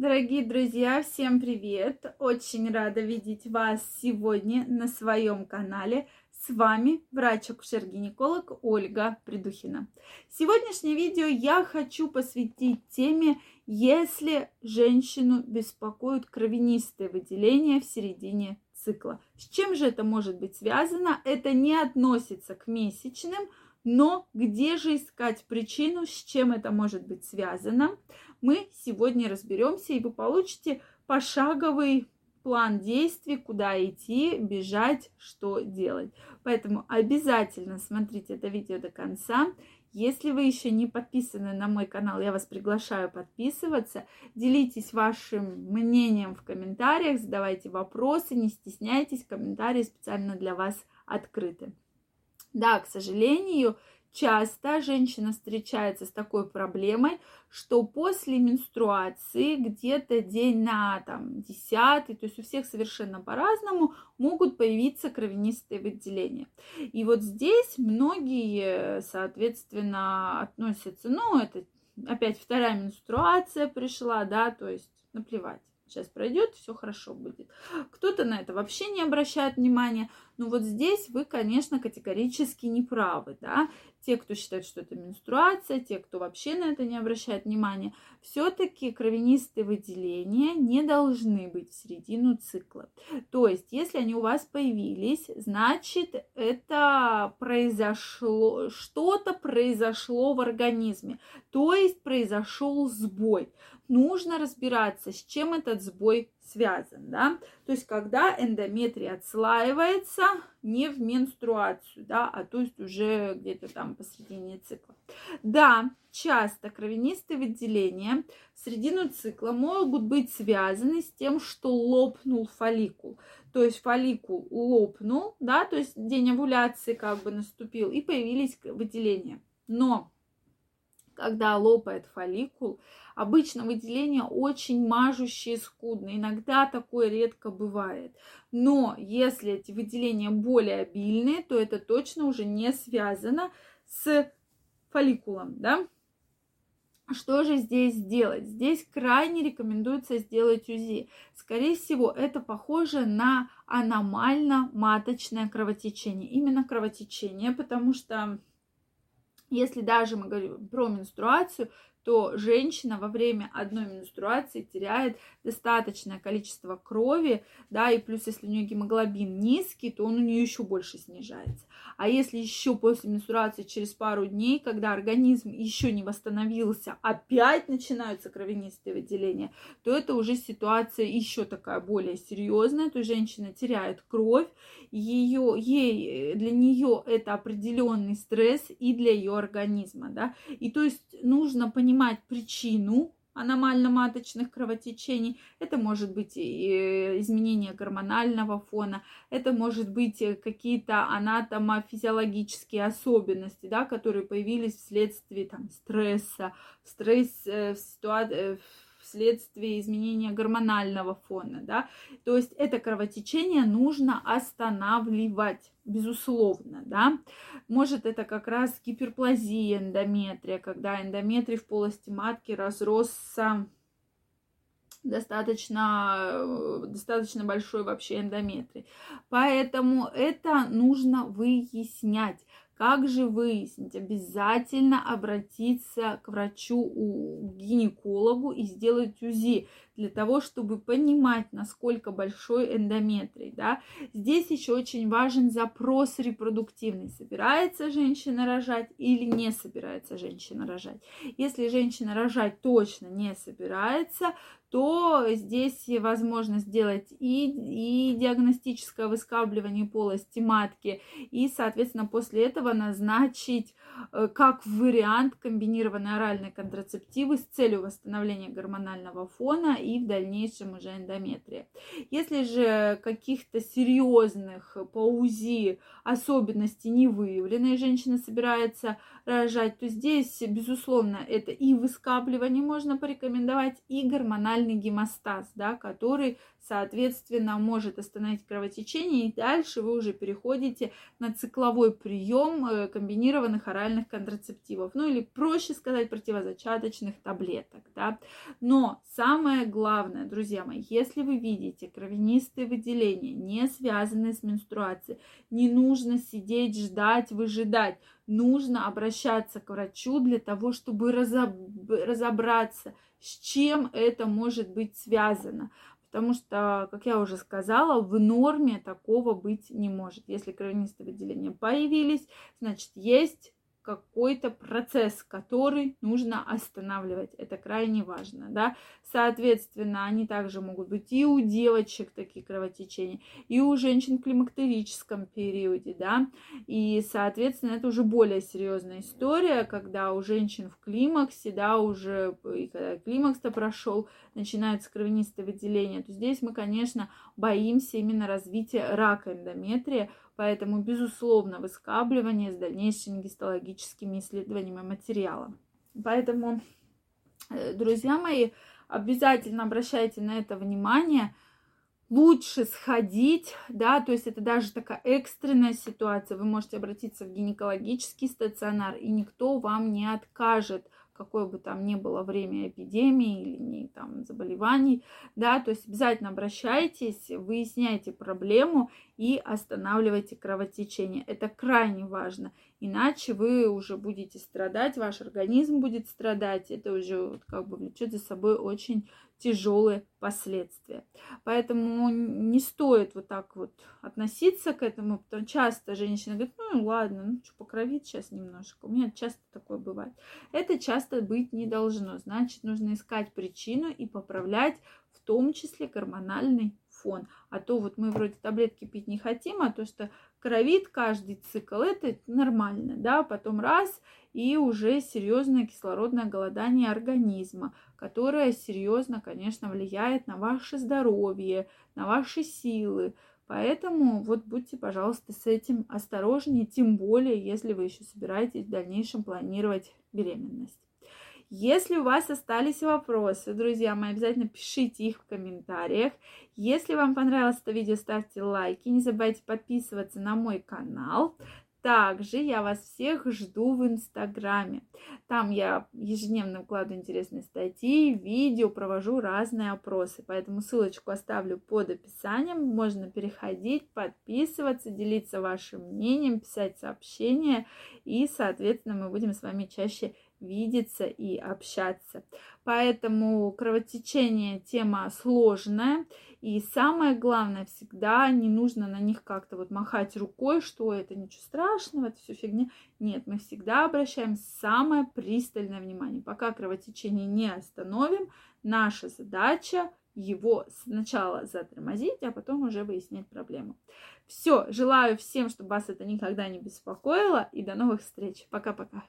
Дорогие друзья, всем привет! Очень рада видеть вас сегодня на своем канале. С вами врач-акушер-гинеколог Ольга Придухина. Сегодняшнее видео я хочу посвятить теме, если женщину беспокоят кровянистые выделения в середине цикла. С чем же это может быть связано? Это не относится к месячным, но где же искать причину, с чем это может быть связано? Мы сегодня разберемся, и вы получите пошаговый план действий, куда идти, бежать, что делать. Поэтому обязательно смотрите это видео до конца. Если вы еще не подписаны на мой канал, я вас приглашаю подписываться. Делитесь вашим мнением в комментариях, задавайте вопросы, не стесняйтесь, комментарии специально для вас открыты. Да, к сожалению, часто женщина встречается с такой проблемой, что после менструации где-то день на там, десятый, то есть у всех совершенно по-разному, могут появиться кровянистые выделения. И вот здесь многие, соответственно, относятся, ну, это опять вторая менструация пришла, да, то есть наплевать сейчас пройдет, все хорошо будет. Кто-то на это вообще не обращает внимания. Но вот здесь вы, конечно, категорически не правы, да. Те, кто считает, что это менструация, те, кто вообще на это не обращает внимания, все-таки кровянистые выделения не должны быть в середину цикла. То есть, если они у вас появились, значит, это произошло, что-то произошло в организме, то есть произошел сбой нужно разбираться, с чем этот сбой связан, да, то есть когда эндометрий отслаивается не в менструацию, да, а то есть уже где-то там посредине цикла. Да, часто кровянистые выделения в середину цикла могут быть связаны с тем, что лопнул фолликул. То есть фолликул лопнул, да, то есть день овуляции как бы наступил, и появились выделения. Но когда лопает фолликул, обычно выделения очень мажущие, скудные. Иногда такое редко бывает. Но если эти выделения более обильные, то это точно уже не связано с фолликулом, да? Что же здесь сделать? Здесь крайне рекомендуется сделать УЗИ. Скорее всего, это похоже на аномально-маточное кровотечение. Именно кровотечение, потому что если даже мы говорим про менструацию, то женщина во время одной менструации теряет достаточное количество крови, да, и плюс если у нее гемоглобин низкий, то он у нее еще больше снижается. А если еще после менструации через пару дней, когда организм еще не восстановился, опять начинаются кровянистые выделения, то это уже ситуация еще такая более серьезная, то есть женщина теряет кровь, ее, ей, для нее это определенный стресс и для ее организма, да, и то есть нужно понимать, понимать причину аномально-маточных кровотечений. Это может быть изменение гормонального фона, это может быть какие-то анатомофизиологические особенности, да, которые появились вследствие там, стресса, стресс э, в ситуации вследствие изменения гормонального фона, да, то есть это кровотечение нужно останавливать, безусловно, да. Может это как раз гиперплазия эндометрия, когда эндометрий в полости матки разросся достаточно, достаточно большой вообще эндометрий. Поэтому это нужно выяснять. Как же выяснить? Обязательно обратиться к врачу, гинекологу и сделать УЗИ для того, чтобы понимать, насколько большой эндометрий. Да? Здесь еще очень важен запрос репродуктивный. Собирается женщина рожать или не собирается женщина рожать. Если женщина рожать точно не собирается, то здесь возможно сделать и, и диагностическое выскабливание полости матки, и, соответственно, после этого назначить э, как вариант комбинированной оральной контрацептивы с целью восстановления гормонального фона в дальнейшем уже эндометрия. Если же каких-то серьезных по УЗИ особенностей не выявлено, и женщина собирается рожать, то здесь, безусловно, это и выскабливание можно порекомендовать, и гормональный гемостаз, да, который, соответственно, может остановить кровотечение, и дальше вы уже переходите на цикловой прием э, комбинированных оральных контрацептивов, ну или проще сказать противозачаточных таблеток, да. Но самое главное, друзья мои, если вы видите кровянистые выделения, не связанные с менструацией, не нужно сидеть, ждать, выжидать, нужно обращаться к врачу для того, чтобы разобраться, с чем это может быть связано. Потому что, как я уже сказала, в норме такого быть не может. Если кровянистые выделения появились, значит, есть какой-то процесс, который нужно останавливать. Это крайне важно, да. Соответственно, они также могут быть и у девочек такие кровотечения, и у женщин в климактерическом периоде, да. И, соответственно, это уже более серьезная история, когда у женщин в климаксе, да, уже и когда климакс-то прошел, начинаются кровянистые выделения, то здесь мы, конечно, боимся именно развития рака эндометрия, Поэтому, безусловно, выскабливание с дальнейшими гистологическими исследованиями материала. Поэтому, э, друзья мои, обязательно обращайте на это внимание. Лучше сходить, да, то есть это даже такая экстренная ситуация. Вы можете обратиться в гинекологический стационар, и никто вам не откажет какое бы там ни было время эпидемии или не, там, заболеваний, да, то есть обязательно обращайтесь, выясняйте проблему и останавливайте кровотечение. Это крайне важно, иначе вы уже будете страдать, ваш организм будет страдать, это уже как бы влечет за собой очень тяжелые последствия. Поэтому не стоит вот так вот относиться к этому, потому часто женщина говорит, ну ладно, ну что, покровит сейчас немножко. У меня часто такое бывает. Это часто быть не должно. Значит, нужно искать причину и поправлять в том числе гормональный фон. А то вот мы вроде таблетки пить не хотим, а то, что кровит каждый цикл, это нормально, да, потом раз, и уже серьезное кислородное голодание организма, которое серьезно, конечно, влияет на ваше здоровье, на ваши силы. Поэтому вот будьте, пожалуйста, с этим осторожнее, тем более, если вы еще собираетесь в дальнейшем планировать беременность. Если у вас остались вопросы, друзья мои, обязательно пишите их в комментариях. Если вам понравилось это видео, ставьте лайки. Не забывайте подписываться на мой канал. Также я вас всех жду в Инстаграме. Там я ежедневно вкладываю интересные статьи, видео, провожу разные опросы. Поэтому ссылочку оставлю под описанием. Можно переходить, подписываться, делиться вашим мнением, писать сообщения. И, соответственно, мы будем с вами чаще видеться и общаться. Поэтому кровотечение тема сложная. И самое главное, всегда не нужно на них как-то вот махать рукой, что это ничего страшного, это все фигня. Нет, мы всегда обращаем самое пристальное внимание. Пока кровотечение не остановим, наша задача его сначала затормозить, а потом уже выяснять проблему. Все, желаю всем, чтобы вас это никогда не беспокоило, и до новых встреч. Пока-пока.